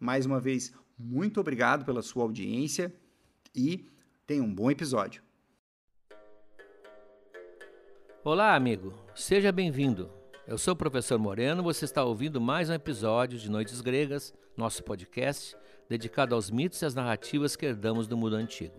mais uma vez, muito obrigado pela sua audiência e tenha um bom episódio. Olá, amigo. Seja bem-vindo. Eu sou o professor Moreno, você está ouvindo mais um episódio de Noites Gregas, nosso podcast dedicado aos mitos e às narrativas que herdamos do mundo antigo.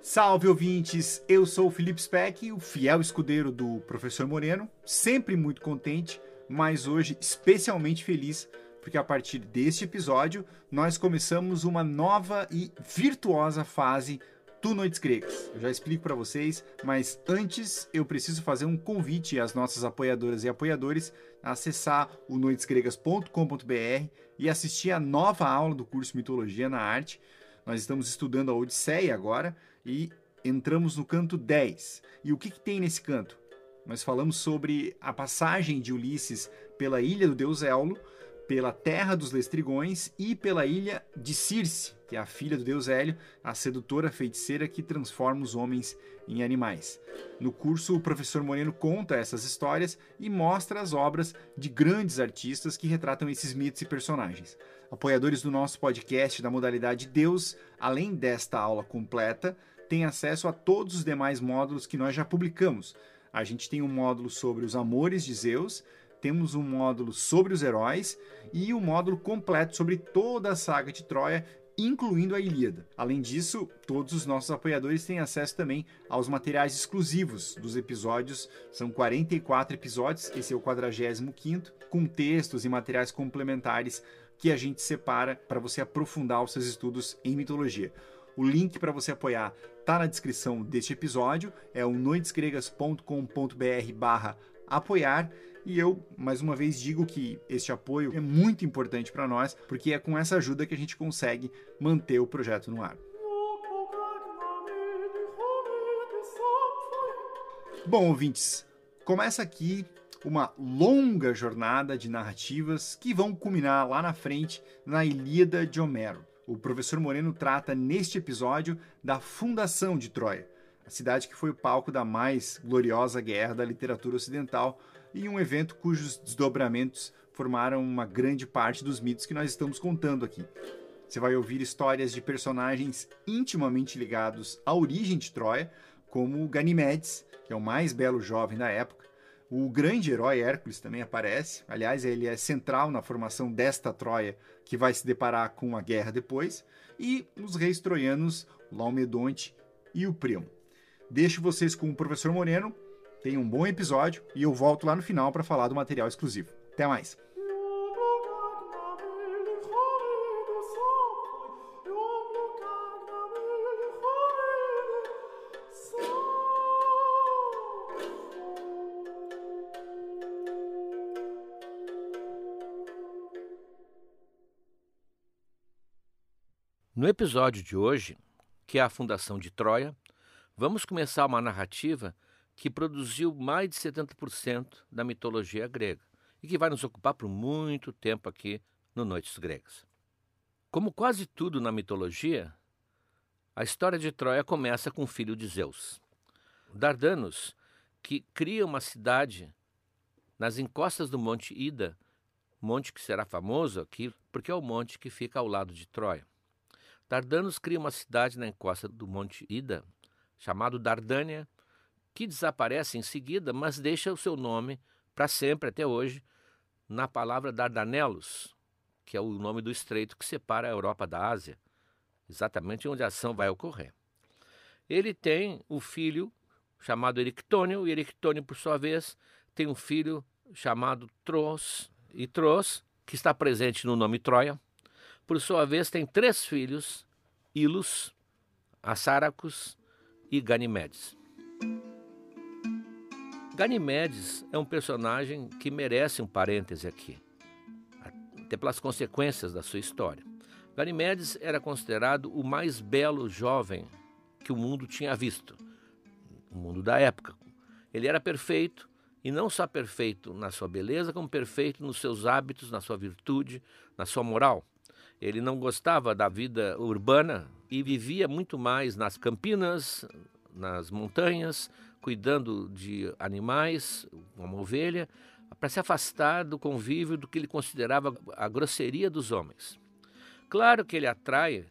Salve ouvintes, eu sou o Felipe Speck, o fiel escudeiro do professor Moreno, sempre muito contente, mas hoje especialmente feliz porque a partir deste episódio nós começamos uma nova e virtuosa fase do Noites Gregas. Eu já explico para vocês, mas antes eu preciso fazer um convite às nossas apoiadoras e apoiadores a acessar o noitesgregas.com.br e assistir a nova aula do curso Mitologia na Arte. Nós estamos estudando a Odisseia agora e entramos no canto 10. E o que, que tem nesse canto? Nós falamos sobre a passagem de Ulisses pela ilha do deus Éolo, pela terra dos Lestrigões e pela ilha de Circe, que é a filha do deus Hélio, a sedutora feiticeira que transforma os homens em animais. No curso, o professor Moreno conta essas histórias e mostra as obras de grandes artistas que retratam esses mitos e personagens. Apoiadores do nosso podcast da modalidade Deus, além desta aula completa, têm acesso a todos os demais módulos que nós já publicamos. A gente tem um módulo sobre os amores de Zeus, temos um módulo sobre os heróis e um módulo completo sobre toda a saga de Troia, incluindo a Ilíada. Além disso, todos os nossos apoiadores têm acesso também aos materiais exclusivos dos episódios. São 44 episódios, esse é o 45 com textos e materiais complementares que a gente separa para você aprofundar os seus estudos em mitologia. O link para você apoiar está na descrição deste episódio, é o noitesgregas.com.br barra apoiar e eu, mais uma vez, digo que este apoio é muito importante para nós, porque é com essa ajuda que a gente consegue manter o projeto no ar. Bom, ouvintes, começa aqui uma longa jornada de narrativas que vão culminar lá na frente na Ilíada de Homero. O professor Moreno trata neste episódio da fundação de Troia, cidade que foi o palco da mais gloriosa guerra da literatura ocidental e um evento cujos desdobramentos formaram uma grande parte dos mitos que nós estamos contando aqui. Você vai ouvir histórias de personagens intimamente ligados à origem de Troia, como Ganimedes, que é o mais belo jovem da época. O grande herói Hércules também aparece, aliás, ele é central na formação desta Troia que vai se deparar com a guerra depois, e os reis troianos Laomedonte e o Primo. Deixo vocês com o professor Moreno. Tenham um bom episódio e eu volto lá no final para falar do material exclusivo. Até mais! No episódio de hoje, que é a fundação de Troia, vamos começar uma narrativa que produziu mais de 70% da mitologia grega e que vai nos ocupar por muito tempo aqui no Noites Gregas. Como quase tudo na mitologia, a história de Troia começa com o filho de Zeus, Dardanos, que cria uma cidade nas encostas do Monte Ida, monte que será famoso aqui porque é o monte que fica ao lado de Troia. Dardanos cria uma cidade na encosta do Monte Ida, chamado Dardânia, que desaparece em seguida, mas deixa o seu nome para sempre até hoje na palavra Dardanelos, que é o nome do estreito que separa a Europa da Ásia, exatamente onde a ação vai ocorrer. Ele tem o filho chamado Erictônio, e Erictônio, por sua vez, tem um filho chamado Tros, e Tros, que está presente no nome Troia, por sua vez, tem três filhos, Ilus, Assaracus e Ganimedes. Ganimedes é um personagem que merece um parêntese aqui, até pelas consequências da sua história. Ganimedes era considerado o mais belo jovem que o mundo tinha visto, o mundo da época. Ele era perfeito, e não só perfeito na sua beleza, como perfeito nos seus hábitos, na sua virtude, na sua moral. Ele não gostava da vida urbana e vivia muito mais nas campinas, nas montanhas, cuidando de animais, uma ovelha, para se afastar do convívio do que ele considerava a grosseria dos homens. Claro que ele atrai,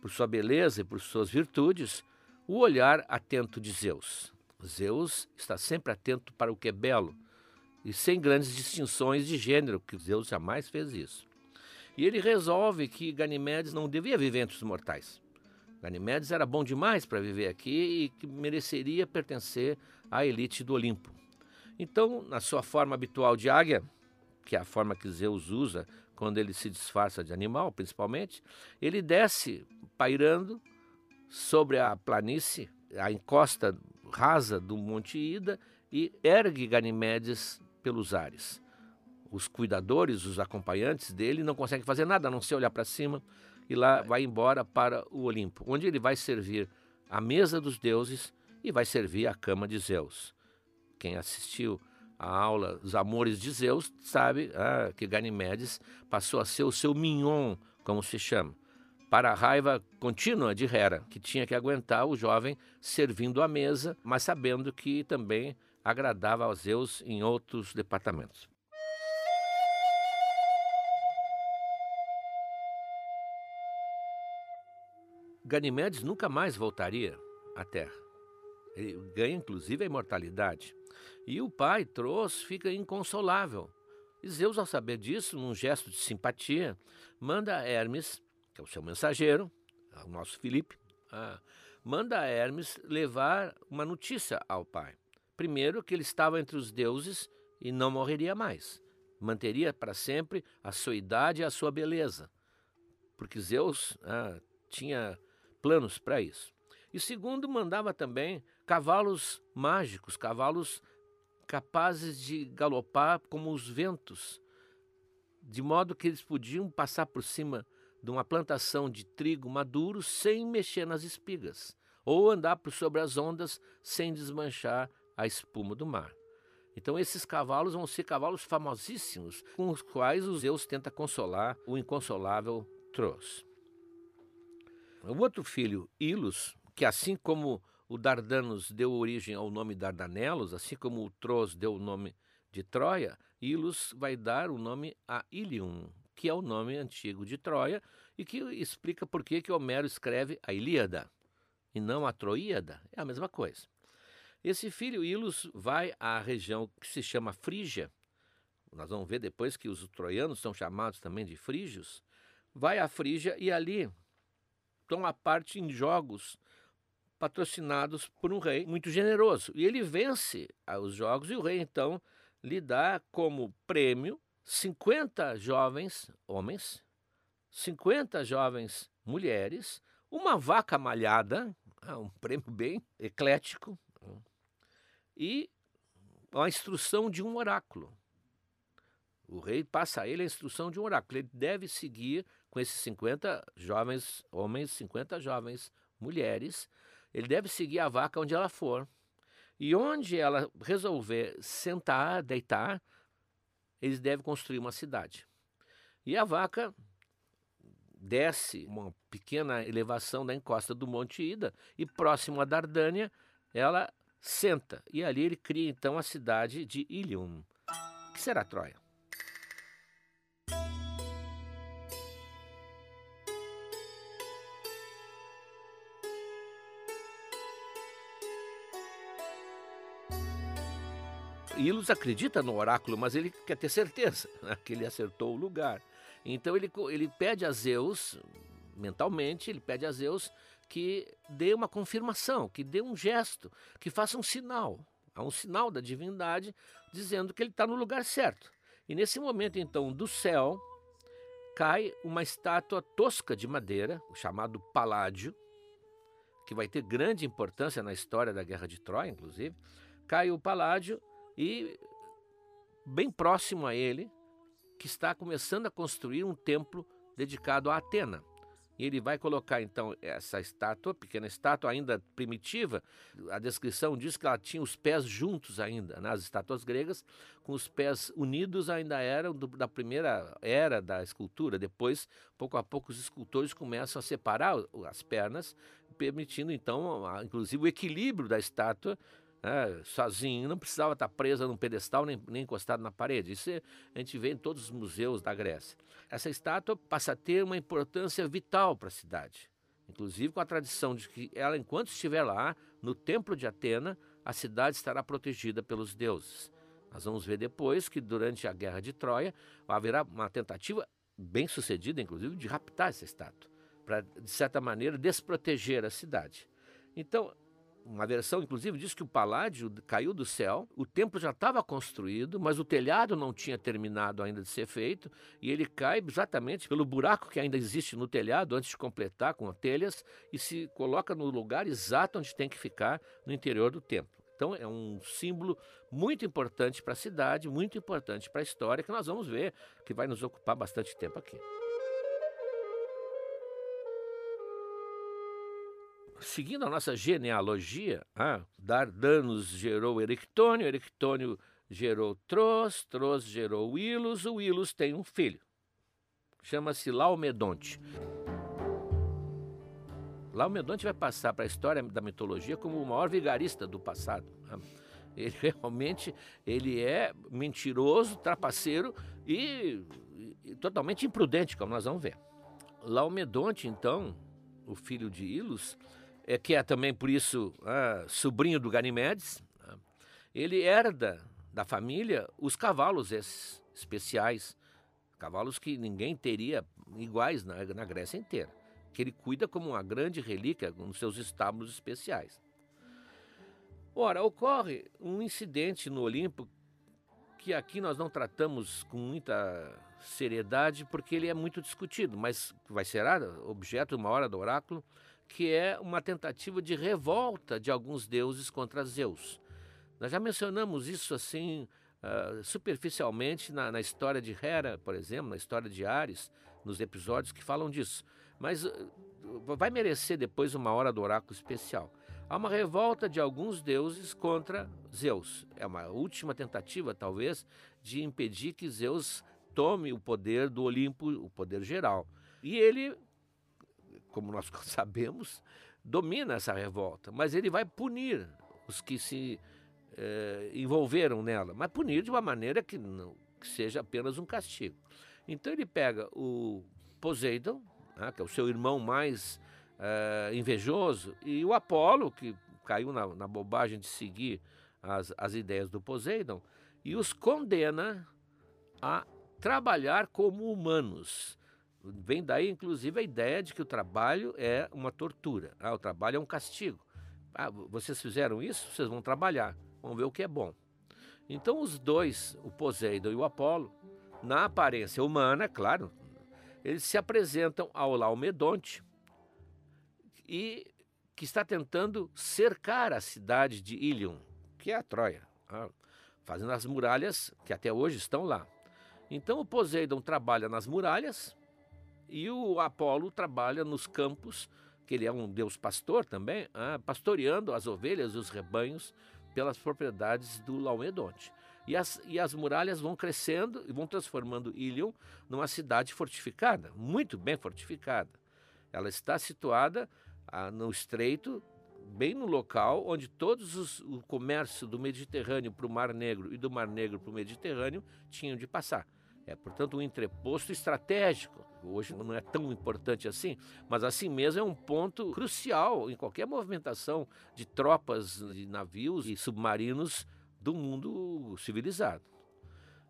por sua beleza e por suas virtudes, o olhar atento de Zeus. Zeus está sempre atento para o que é belo e sem grandes distinções de gênero, que Zeus jamais fez isso. E ele resolve que Ganimedes não devia viver entre os mortais. Ganimedes era bom demais para viver aqui e que mereceria pertencer à elite do Olimpo. Então, na sua forma habitual de águia, que é a forma que Zeus usa quando ele se disfarça de animal, principalmente, ele desce pairando sobre a planície, a encosta rasa do Monte Ida e ergue Ganimedes pelos ares os cuidadores, os acompanhantes dele, não conseguem fazer nada a não ser olhar para cima e lá vai embora para o Olimpo, onde ele vai servir a mesa dos deuses e vai servir a cama de Zeus. Quem assistiu a aula dos amores de Zeus sabe ah, que Ganimedes passou a ser o seu mignon, como se chama, para a raiva contínua de Hera, que tinha que aguentar o jovem servindo a mesa, mas sabendo que também agradava a Zeus em outros departamentos. Ganimedes nunca mais voltaria à Terra. Ele ganha inclusive a imortalidade. E o pai, Tros, fica inconsolável. E Zeus, ao saber disso, num gesto de simpatia, manda a Hermes, que é o seu mensageiro, o nosso Filipe, manda a Hermes levar uma notícia ao pai. Primeiro, que ele estava entre os deuses e não morreria mais. Manteria para sempre a sua idade e a sua beleza. Porque Zeus ah, tinha planos para isso. E segundo, mandava também cavalos mágicos, cavalos capazes de galopar como os ventos, de modo que eles podiam passar por cima de uma plantação de trigo maduro sem mexer nas espigas, ou andar por sobre as ondas sem desmanchar a espuma do mar. Então esses cavalos vão ser cavalos famosíssimos, com os quais os Zeus tenta consolar o inconsolável Tros. O outro filho, Ilus, que assim como o Dardanos deu origem ao nome Dardanelos, assim como o Tros deu o nome de Troia, Ilus vai dar o nome a Ilium, que é o nome antigo de Troia e que explica por que, que Homero escreve a Ilíada e não a Troíada. É a mesma coisa. Esse filho Ilus vai à região que se chama Frígia. Nós vamos ver depois que os troianos são chamados também de frígios. Vai à Frígia e ali toma parte em jogos patrocinados por um rei muito generoso. E ele vence os jogos e o rei então lhe dá como prêmio 50 jovens homens, 50 jovens mulheres, uma vaca malhada, ah, um prêmio bem eclético, e a instrução de um oráculo. O rei passa a ele a instrução de um oráculo. Ele deve seguir com esses 50 jovens homens, 50 jovens mulheres. Ele deve seguir a vaca onde ela for. E onde ela resolver sentar, deitar, eles devem construir uma cidade. E a vaca desce uma pequena elevação da encosta do Monte Ida e próximo a Dardânia, ela senta. E ali ele cria então a cidade de Ilium, que será Troia. Ilus acredita no oráculo, mas ele quer ter certeza né, que ele acertou o lugar. Então ele, ele pede a Zeus, mentalmente, ele pede a Zeus que dê uma confirmação, que dê um gesto, que faça um sinal. Há um sinal da divindade dizendo que ele está no lugar certo. E nesse momento, então, do céu, cai uma estátua tosca de madeira, chamado Paládio, que vai ter grande importância na história da Guerra de Troia, inclusive. Cai o Paládio e bem próximo a ele, que está começando a construir um templo dedicado a Atena. E ele vai colocar então essa estátua, pequena estátua ainda primitiva. A descrição diz que ela tinha os pés juntos ainda. Nas né? estátuas gregas, com os pés unidos ainda eram do, da primeira era da escultura. Depois, pouco a pouco, os escultores começam a separar as pernas, permitindo então, inclusive, o equilíbrio da estátua né, sozinho, não precisava estar presa num pedestal nem, nem encostado na parede. Isso a gente vê em todos os museus da Grécia. Essa estátua passa a ter uma importância vital para a cidade, inclusive com a tradição de que ela, enquanto estiver lá, no templo de Atena, a cidade estará protegida pelos deuses. Nós vamos ver depois que durante a guerra de Troia haverá uma tentativa bem sucedida, inclusive, de raptar essa estátua, para, de certa maneira, desproteger a cidade. Então, uma versão, inclusive, diz que o paládio caiu do céu, o templo já estava construído, mas o telhado não tinha terminado ainda de ser feito, e ele cai exatamente pelo buraco que ainda existe no telhado, antes de completar com telhas, e se coloca no lugar exato onde tem que ficar, no interior do templo. Então é um símbolo muito importante para a cidade, muito importante para a história, que nós vamos ver, que vai nos ocupar bastante tempo aqui. Seguindo a nossa genealogia, ah, Dardanos gerou Erictônio, Erictônio gerou Tros, Tros gerou Ilus, o Ilus tem um filho. Chama-se Laomedonte. Laomedonte vai passar para a história da mitologia como o maior vigarista do passado. Ah. Ele realmente ele é mentiroso, trapaceiro e, e totalmente imprudente, como nós vamos ver. Laomedonte, então, o filho de Ilus, é, que é também por isso ah, sobrinho do Ganimedes, ah, ele herda da família os cavalos esses, especiais, cavalos que ninguém teria iguais na, na Grécia inteira, que ele cuida como uma grande relíquia nos seus estábulos especiais. Ora, ocorre um incidente no Olimpo que aqui nós não tratamos com muita seriedade porque ele é muito discutido, mas vai ser objeto uma hora do oráculo que é uma tentativa de revolta de alguns deuses contra Zeus. Nós já mencionamos isso assim uh, superficialmente na, na, história de Hera, por exemplo, na história de Ares, nos episódios que falam disso. Mas uh, vai merecer depois uma hora do oráculo especial. Há uma revolta de alguns deuses contra Zeus. É uma última tentativa, talvez, de impedir que Zeus tome o poder do Olimpo, o poder geral. E ele como nós sabemos, domina essa revolta, mas ele vai punir os que se eh, envolveram nela, mas punir de uma maneira que não que seja apenas um castigo. Então ele pega o Poseidon, né, que é o seu irmão mais eh, invejoso, e o Apolo, que caiu na, na bobagem de seguir as, as ideias do Poseidon, e os condena a trabalhar como humanos. Vem daí, inclusive, a ideia de que o trabalho é uma tortura. Ah, o trabalho é um castigo. Ah, vocês fizeram isso, vocês vão trabalhar. Vamos ver o que é bom. Então, os dois, o Poseidon e o Apolo, na aparência humana, claro, eles se apresentam ao Laomedonte e que está tentando cercar a cidade de Ilion, que é a Troia, ah, fazendo as muralhas que até hoje estão lá. Então, o Poseidon trabalha nas muralhas E o Apolo trabalha nos campos, que ele é um deus pastor também, ah, pastoreando as ovelhas e os rebanhos pelas propriedades do Laomedonte. E as, e as muralhas vão crescendo e vão transformando Ilion numa cidade fortificada, muito bem fortificada. Ela está situada ah, no estreito, bem no local onde todos os, o comércio do Mediterrâneo para o Mar Negro e do Mar Negro para o Mediterrâneo tinham de passar. É, portanto, um entreposto estratégico. Hoje não é tão importante assim, mas assim mesmo é um ponto crucial em qualquer movimentação de tropas, de navios e submarinos do mundo civilizado.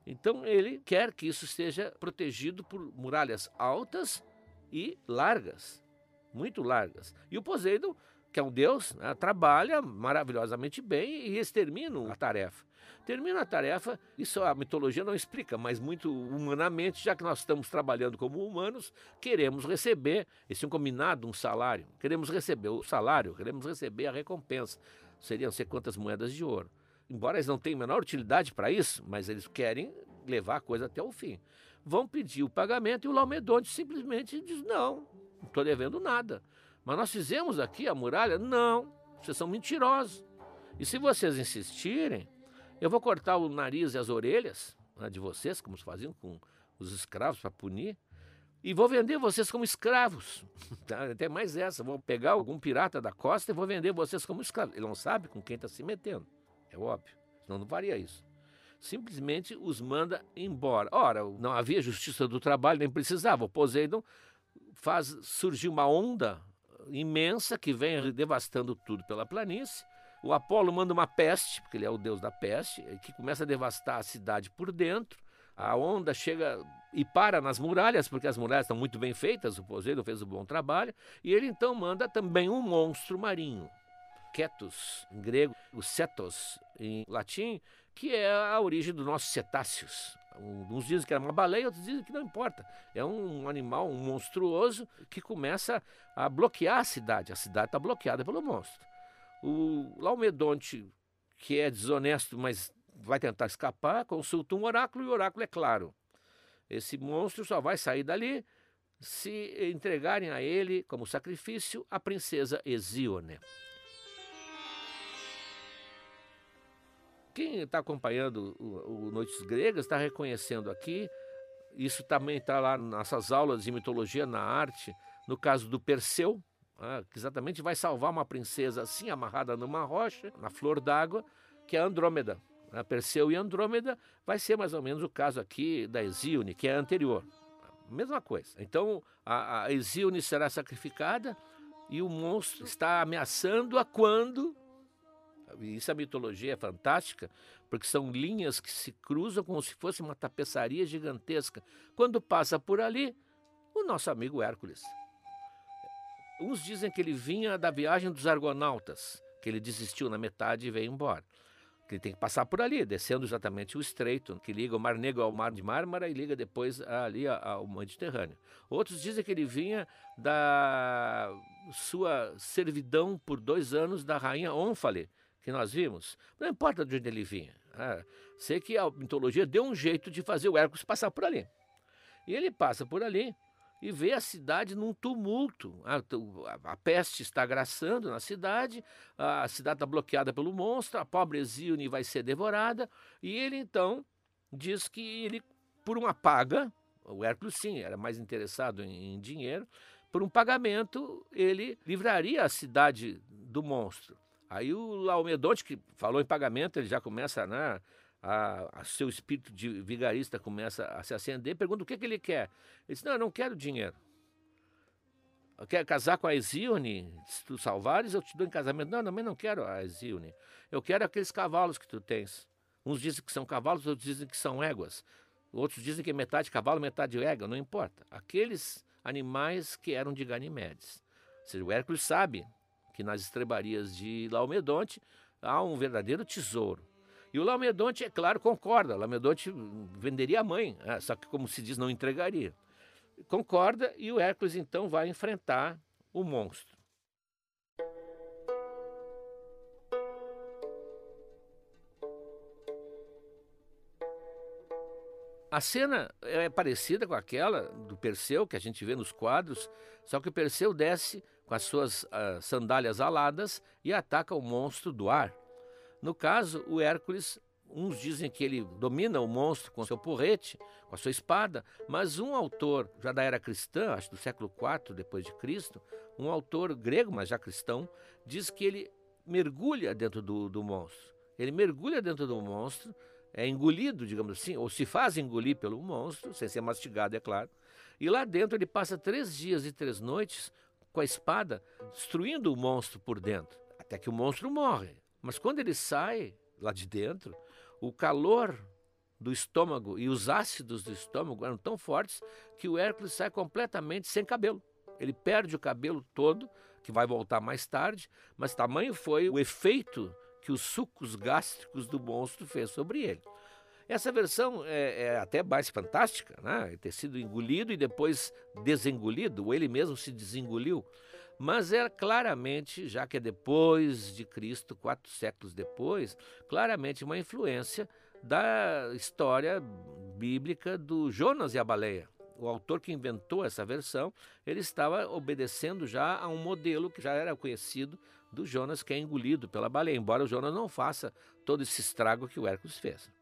Então ele quer que isso seja protegido por muralhas altas e largas, muito largas. E o Poseidon, que é um deus, né, trabalha maravilhosamente bem e extermina a tarefa. Termina a tarefa, isso a mitologia não explica, mas muito humanamente, já que nós estamos trabalhando como humanos, queremos receber, esse combinado, um salário, queremos receber o salário, queremos receber a recompensa, seriam sei quantas moedas de ouro embora eles não tenham a menor utilidade para isso, mas eles querem levar a coisa até o fim. Vão pedir o pagamento e o Laomedonte simplesmente diz: não, não estou devendo nada. Mas nós fizemos aqui a muralha? Não, vocês são mentirosos. E se vocês insistirem, eu vou cortar o nariz e as orelhas né, de vocês, como faziam com os escravos para punir, e vou vender vocês como escravos. Tá? Até mais essa, vou pegar algum pirata da costa e vou vender vocês como escravos. Ele não sabe com quem está se metendo. É óbvio. Senão não faria isso. Simplesmente os manda embora. Ora, não havia justiça do trabalho, nem precisava. O Poseidon faz surgir uma onda imensa que vem devastando tudo pela planície. O Apolo manda uma peste, porque ele é o deus da peste, que começa a devastar a cidade por dentro. A onda chega e para nas muralhas, porque as muralhas estão muito bem feitas, o Poseidon fez um bom trabalho, e ele então manda também um monstro marinho, Ketus, em grego, o cetos, em latim, que é a origem dos nossos cetáceos. Uns dizem que era uma baleia, outros dizem que não importa. É um animal um monstruoso que começa a bloquear a cidade. A cidade está bloqueada pelo monstro. O Laomedonte, que é desonesto, mas vai tentar escapar, consulta um oráculo e o oráculo é claro. Esse monstro só vai sair dali se entregarem a ele como sacrifício a princesa Hesíone. Quem está acompanhando o, o Noites Gregas está reconhecendo aqui, isso também está lá nas aulas de mitologia na arte, no caso do Perseu, ah, que exatamente vai salvar uma princesa assim, amarrada numa rocha, na flor d'água, que é Andrômeda. Ah, Perseu e Andrômeda vai ser mais ou menos o caso aqui da Hesíone, que é anterior. Mesma coisa. Então, a, a será sacrificada e o monstro está ameaçando-a quando isso a mitologia é fantástica, porque são linhas que se cruzam como se fosse uma tapeçaria gigantesca. Quando passa por ali, o nosso amigo Hércules. Uns dizem que ele vinha da viagem dos argonautas, que ele desistiu na metade e veio embora. Que ele tem que passar por ali, descendo exatamente o estreito, que liga o Mar Negro ao Mar de Mármara e liga depois ali ao Mediterrâneo. Outros dizem que ele vinha da sua servidão por dois anos da rainha Ônfale, que nós vimos, não importa de onde ele vinha. Ah, sei que a mitologia deu um jeito de fazer o Hércules passar por ali. E ele passa por ali e vê a cidade num tumulto. A, a, a peste está graçando na cidade, a cidade está bloqueada pelo monstro, a pobre Exíone vai ser devorada, e ele então diz que ele, por uma paga, o Hércules sim, era mais interessado em, em dinheiro, por um pagamento ele livraria a cidade do monstro. Aí o Laomedonte, que falou em pagamento, ele já começa, né? A, a, seu espírito de vigarista começa a se acender, pergunta o que, que ele quer. Ele diz, não, eu não quero dinheiro. Eu quero casar com a Exíone, se tu salvares, eu te dou em casamento. Não, também não quero a Exíone. Eu quero aqueles cavalos que tu tens. Uns dizem que são cavalos, outros dizem que são éguas. Outros dizem que é metade cavalo, metade égua, não importa. Aqueles animais que eram de Ganimedes. Ou seja, o Hércules sabe que nas estrebarias de Laomedonte há um verdadeiro tesouro. E o Laomedonte, é claro, concorda. Laomedonte venderia a mãe, né? só que, como se diz, não entregaria. Concorda e o Hércules então vai enfrentar o monstro. A cena é parecida com aquela do Perseu que a gente vê nos quadros, só que o Perseu desce com as suas uh, sandálias aladas e ataca o monstro do ar. No caso, o Hércules Uns dizem que ele domina o monstro com seu porrete, com a sua espada, mas um autor já da era cristã, acho do século IV depois de Cristo, um autor grego, mas já cristão, diz que ele mergulha dentro do, do monstro. Ele mergulha dentro do monstro, é engolido, digamos assim, ou se faz engolir pelo monstro, sem ser mastigado, é claro. E lá dentro ele passa três dias e três noites com a espada, destruindo o monstro por dentro, até que o monstro morre. Mas quando ele sai lá de dentro, o calor do estômago e os ácidos do estômago eram tão fortes que o Hércules sai completamente sem cabelo. Ele perde o cabelo todo, que vai voltar mais tarde, mas tamanho foi o efeito que os sucos gástricos do monstro fez sobre ele. Essa versão é, é, até mais fantástica, né? ter sido engolido e depois desengolido, ou ele mesmo se desengoliu. Mas é claramente, já que é depois de Cristo, quatro séculos depois, claramente uma influência da história bíblica do Jonas e a baleia. O autor que inventou essa versão, ele estava obedecendo já a um modelo que já era conhecido do Jonas, que é engolido pela baleia, embora o Jonas não faça todo esse estrago que o Hércules fez.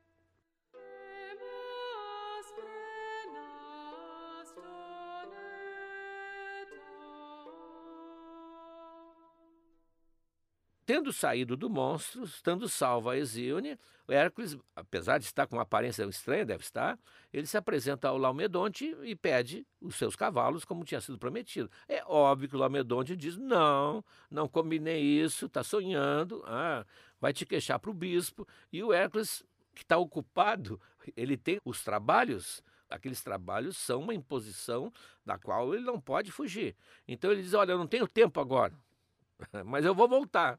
Tendo saído do monstro, estando salvo a Hesíone, Hércules, apesar de estar com uma aparência estranha, deve estar, ele se apresenta ao Laomedonte e pede os seus cavalos, como tinha sido prometido. É óbvio que o Laomedonte diz: não, não combinei isso, está sonhando, ah, vai te queixar para o bispo. E o Hércules, que está ocupado, ele tem os trabalhos aqueles trabalhos são uma imposição da qual ele não pode fugir. Então ele diz: Olha, eu não tenho tempo agora, mas eu vou voltar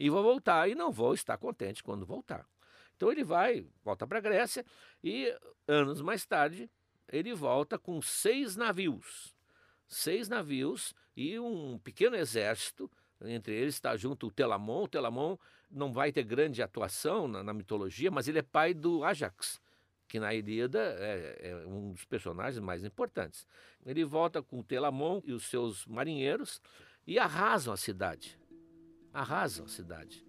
e vou voltar e não vou estar contente quando voltar. Então ele vai, volta para a Grécia e anos mais tarde ele volta com seis navios. Seis navios e um pequeno exército. Entre eles está junto o Telamon. O Telamon não vai ter grande atuação na, na mitologia, mas ele é pai do Ajax, que na Ilíada é, é, um dos personagens mais importantes. Ele volta com o Telamon e os seus marinheiros e arrasam a cidade arrasam a cidade.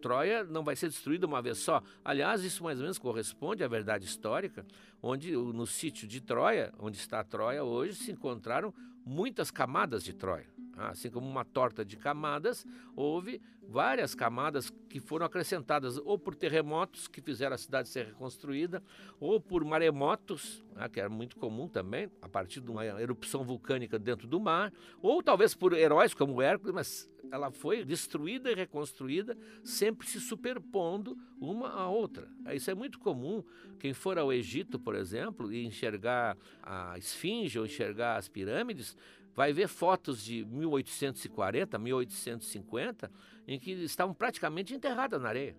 Troia não vai ser destruída uma vez só. Aliás, isso mais ou menos corresponde à verdade histórica, onde no sítio de Troia, onde está Troia hoje, se encontraram muitas camadas de Troia. Assim como uma torta de camadas, houve várias camadas que foram acrescentadas ou por terremotos que fizeram a cidade ser reconstruída, ou por maremotos, ah, que era muito comum também, a partir de uma erupção vulcânica dentro do mar, ou talvez por heróis como Hércules, mas ela foi destruída e reconstruída, sempre se superpondo uma à outra. Isso é muito comum. Quem for ao Egito, por exemplo, e enxergar a esfinge ou enxergar as pirâmides, vai ver fotos de 1840, 1850, em que estavam praticamente enterradas na areia.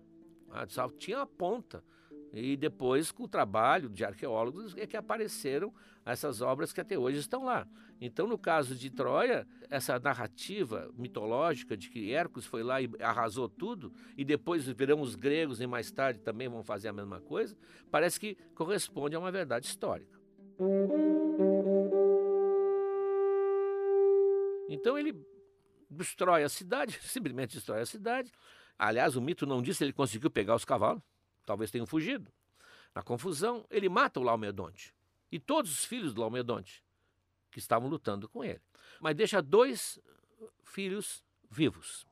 Ah, só tinha a ponta. E depois, com o trabalho de arqueólogos, é que apareceram essas obras que até hoje estão lá. Então, no caso de Troia, essa narrativa mitológica de que Hércules foi lá e arrasou tudo, e depois virão os gregos e mais tarde também vão fazer a mesma coisa, parece que corresponde a uma verdade histórica. Então ele destrói a cidade, simplesmente destrói a cidade. Aliás, o mito não diz se ele conseguiu pegar os cavalos, talvez tenham fugido. Na confusão, ele mata o Laomedonte e todos os filhos do Laomedonte que estavam lutando com ele. Mas deixa dois filhos vivos.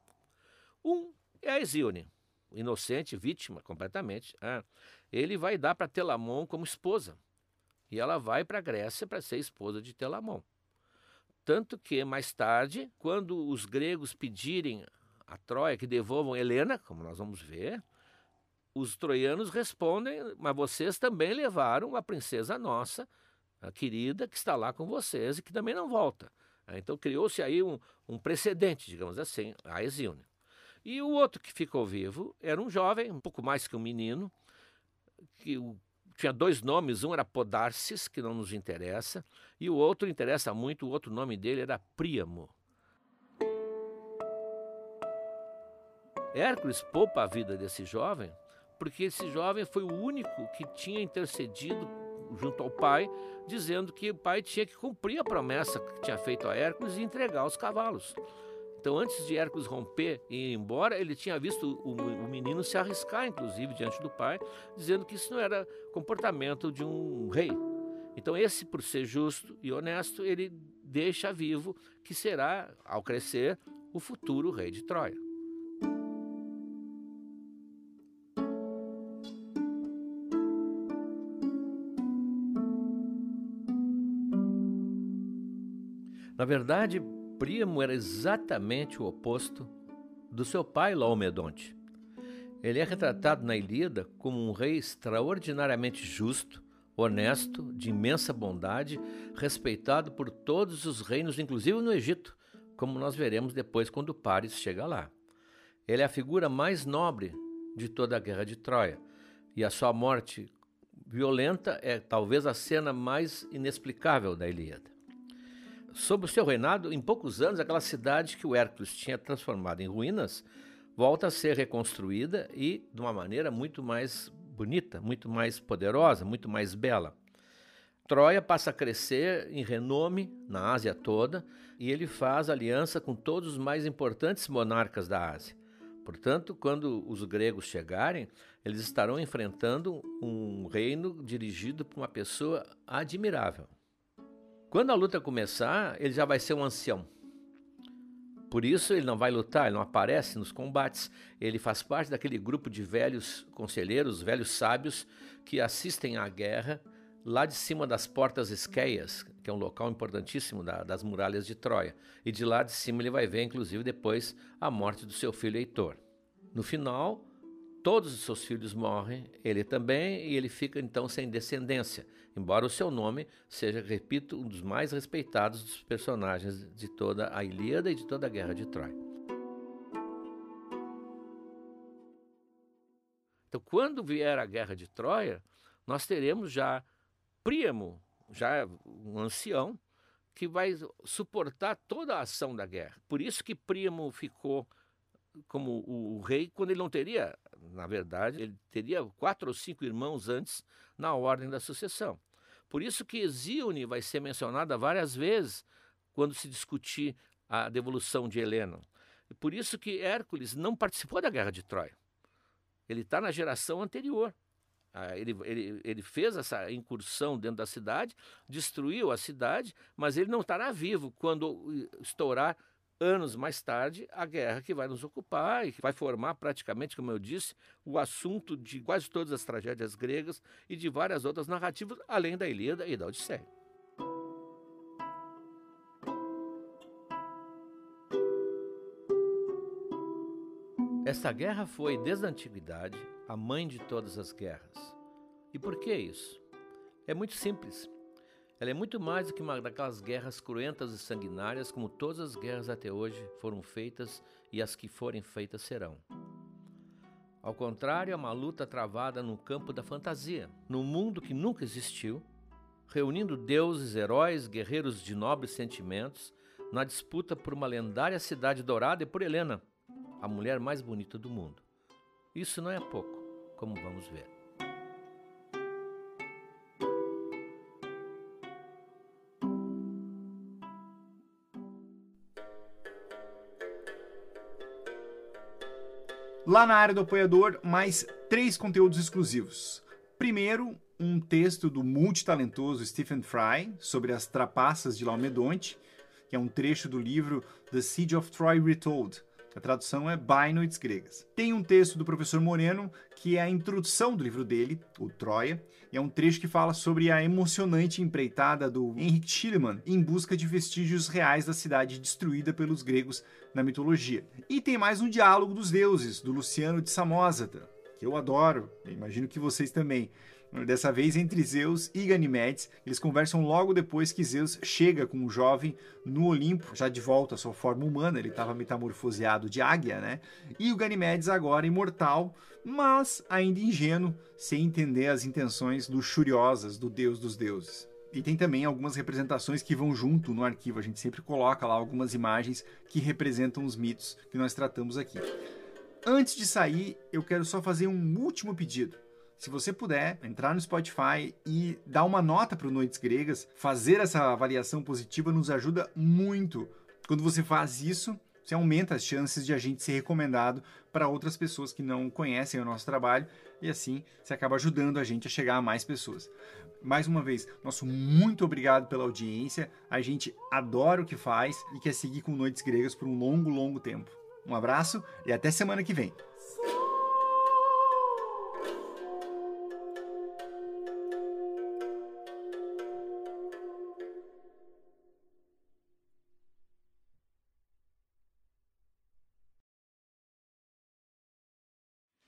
Um é a Hesíone, inocente, vítima completamente. Ah, ele vai dar para Telamon como esposa. E ela vai para a Grécia para ser esposa de Telamon. Tanto que, mais tarde, quando os gregos pedirem a Troia que devolvam Helena, como nós vamos ver, os troianos respondem: Mas vocês também levaram a princesa nossa, a querida, que está lá com vocês e que também não volta. Então criou-se aí um, um, precedente, digamos assim, a Exíone. E o outro que ficou vivo era um jovem, um pouco mais que um menino, que o tinha dois nomes, um era Podarces, que não nos interessa, e o outro interessa muito, o outro nome dele era Príamo. Hércules poupa a vida desse jovem, porque esse jovem foi o único que tinha intercedido junto ao pai, dizendo que o pai tinha que cumprir a promessa que tinha feito a Hércules e entregar os cavalos. Então, antes de Hércules romper e ir embora, ele tinha visto o, o, menino se arriscar, inclusive, diante do pai, dizendo que isso não era comportamento de um rei. Então, esse, por ser justo e honesto, ele deixa vivo que será, ao crescer, o futuro rei de Troia. Na verdade, Príamo era exatamente o oposto do seu pai Laomedonte. Ele é retratado na Ilíada como um rei extraordinariamente justo, honesto, de imensa bondade, respeitado por todos os reinos, inclusive no Egito, como nós veremos depois quando Paris chega lá. Ele é a figura mais nobre de toda a guerra de Troia, e a sua morte violenta é talvez a cena mais inexplicável da Ilíada. Sob o seu reinado, em poucos anos, aquela cidade que o Hércules tinha transformado em ruínas volta a ser reconstruída e de uma maneira muito mais bonita, muito mais poderosa, muito mais bela. Troia passa a crescer em renome na Ásia toda e ele faz aliança com todos os mais importantes monarcas da Ásia. Portanto, quando os gregos chegarem, eles estarão enfrentando um reino dirigido por uma pessoa admirável. Quando a luta começar, ele já vai ser um ancião. Por isso ele não vai lutar, ele não aparece nos combates. Ele faz parte daquele grupo de velhos conselheiros, velhos sábios que assistem à guerra lá de cima das portas Esqueias, que é um local importantíssimo da, das muralhas de Troia. E de lá de cima ele vai ver, inclusive, depois a morte do seu filho Heitor. No final, todos os seus filhos morrem, ele também, e ele fica então sem descendência, embora o seu nome seja, repito, um dos mais respeitados dos personagens de toda a Ilíada e de toda a Guerra de Troia. Então, quando vier a Guerra de Troia, nós teremos já Príamo, já um ancião, que vai suportar toda a ação da guerra. Por isso que Príamo ficou como o, rei quando ele não teria, na verdade, ele teria quatro ou cinco irmãos antes na ordem da sucessão. Por isso que Exíone vai ser mencionada várias vezes quando se discutir a devolução de Helena. E por isso que Hércules não participou da guerra de Troia. Ele está na geração anterior. Ah, ele, ele, ele, fez essa incursão dentro da cidade, destruiu a cidade, mas ele não estará vivo quando estourar anos mais tarde, a guerra que vai nos ocupar e que vai formar praticamente, como eu disse, o assunto de quase todas as tragédias gregas e de várias outras narrativas, além da Ilíada e da Odisseia. Esta guerra foi, desde a antiguidade, a mãe de todas as guerras. E por que isso? É muito simples. Ela é muito mais do que uma daquelas guerras cruentas e sanguinárias como todas as guerras até hoje foram feitas e as que forem feitas serão. Ao contrário, é uma luta travada no campo da fantasia, num mundo que nunca existiu, reunindo deuses, heróis, guerreiros de nobres sentimentos, na disputa por uma lendária cidade dourada e por Helena, a mulher mais bonita do mundo. Isso não é pouco, como vamos ver. Lá na área do apoiador, mais três conteúdos exclusivos. Primeiro, um texto do multitalentoso Stephen Fry sobre as trapaças de Laomedonte, que é um trecho do livro The Siege of Troy Retold, a tradução é By Noites Gregas. Tem um texto do professor Moreno, que é a introdução do livro dele, o Troia, e é um trecho que fala sobre a emocionante empreitada do Henrik Schliemann em busca de vestígios reais da cidade destruída pelos gregos na mitologia. E tem mais um diálogo dos deuses, do Luciano de Samosata, que eu adoro, eu imagino que vocês também. Dessa vez entre Zeus e Ganimedes. Eles conversam logo depois que Zeus chega com o jovem no Olimpo, já de volta à sua forma humana, ele estava metamorfoseado de águia, né? E o Ganimedes agora imortal, mas ainda ingênuo, sem entender as intenções luxuriosas do deus dos deuses. E tem também algumas representações que vão junto no arquivo, a gente sempre coloca lá algumas imagens que representam os mitos que nós tratamos aqui. Antes de sair, eu quero só fazer um último pedido. Se você puder entrar no Spotify e dar uma nota para o Noites Gregas, fazer essa avaliação positiva nos ajuda muito. Quando você faz isso, você aumenta as chances de a gente ser recomendado para outras pessoas que não conhecem o nosso trabalho e assim você acaba ajudando a gente a chegar a mais pessoas. Mais uma vez, nosso muito obrigado pela audiência. A gente adora o que faz e quer seguir com Noites Gregas por um longo, longo tempo. Um abraço e até semana que vem.